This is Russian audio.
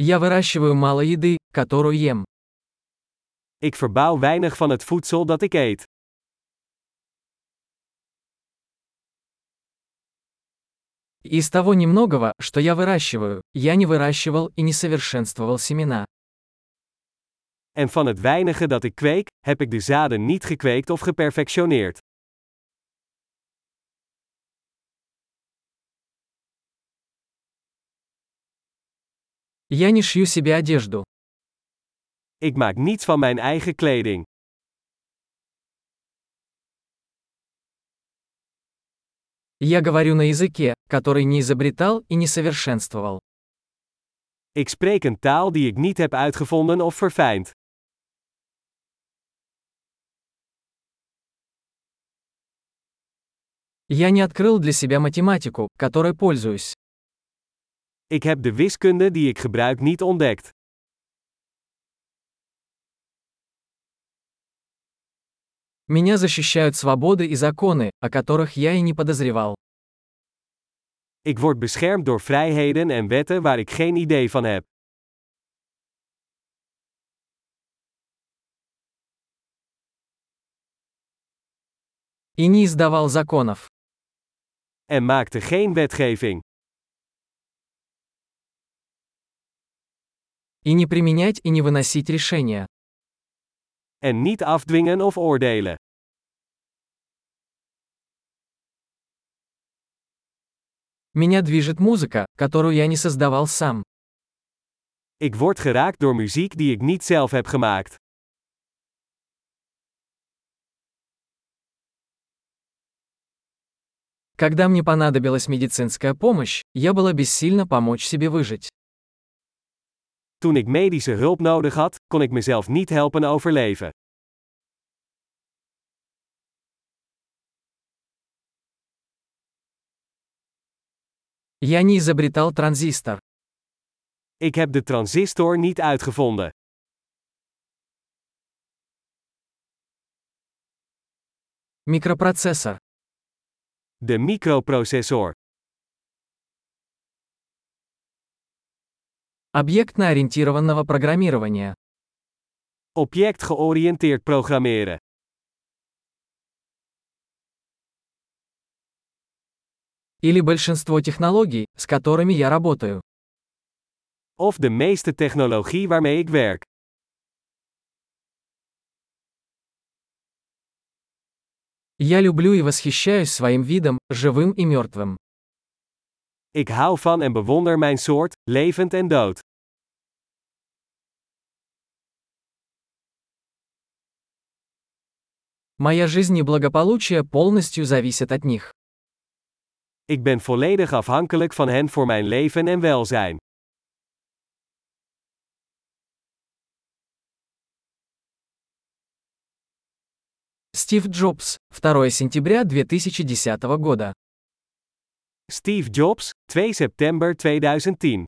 Я выращиваю мало еды, которую ем. Ik verbouw weinig van het voedsel dat ik eet. Из того немногого, что я выращиваю, я не выращивал и не совершенствовал семена. En van het weinige dat ik kweek, heb ik de zaden niet gekweekt of geperfectioneerd. Я не шью себе одежду. Ik maak niets van mijn eigen kleding. Я говорю на языке, который не изобретал и не совершенствовал. Ik spreek een taal die ik niet heb uitgevonden of verfijnd. Я не открыл для себя математику, которой пользуюсь. Ik heb de wiskunde die ik gebruik niet ontdekt. Меня защищают свободы и законы, о которых я и не подозревал. Ik word beschermd door vrijheden en wetten waar ik geen idee van heb. И не издавал законов. En maakte geen wetgeving. И не применять и не выносить решения. En niet afdwingen of oordelen. Меня движет музыка, которую я не создавал сам. Ik word geraakt door muziek die ik niet zelf heb gemaakt. Когда мне понадобилась медицинская помощь, я была бессильна помочь себе выжить. Toen ik medische hulp nodig had, kon ik mezelf niet helpen overleven. Я не изобретал транзистор. Ik heb de transistor niet uitgevonden. Микропроцессор. De microprocessor. Объектно-ориентированного программирования. Object-georiënteerd programmeren. Или большинство технологий, с которыми я работаю. Of de meeste technologie waarmee ik werk. Я люблю и восхищаюсь своим видом, живым и мертвым. Ik hou van en bewonder mijn soort, levend en dood. Моя жизнь и благополучие полностью зависят от них. Ik ben volledig afhankelijk van hen voor mijn leven en welzijn. Стив Джобс, 2 сентября 2010 года. Steve Jobs, 2 september 2010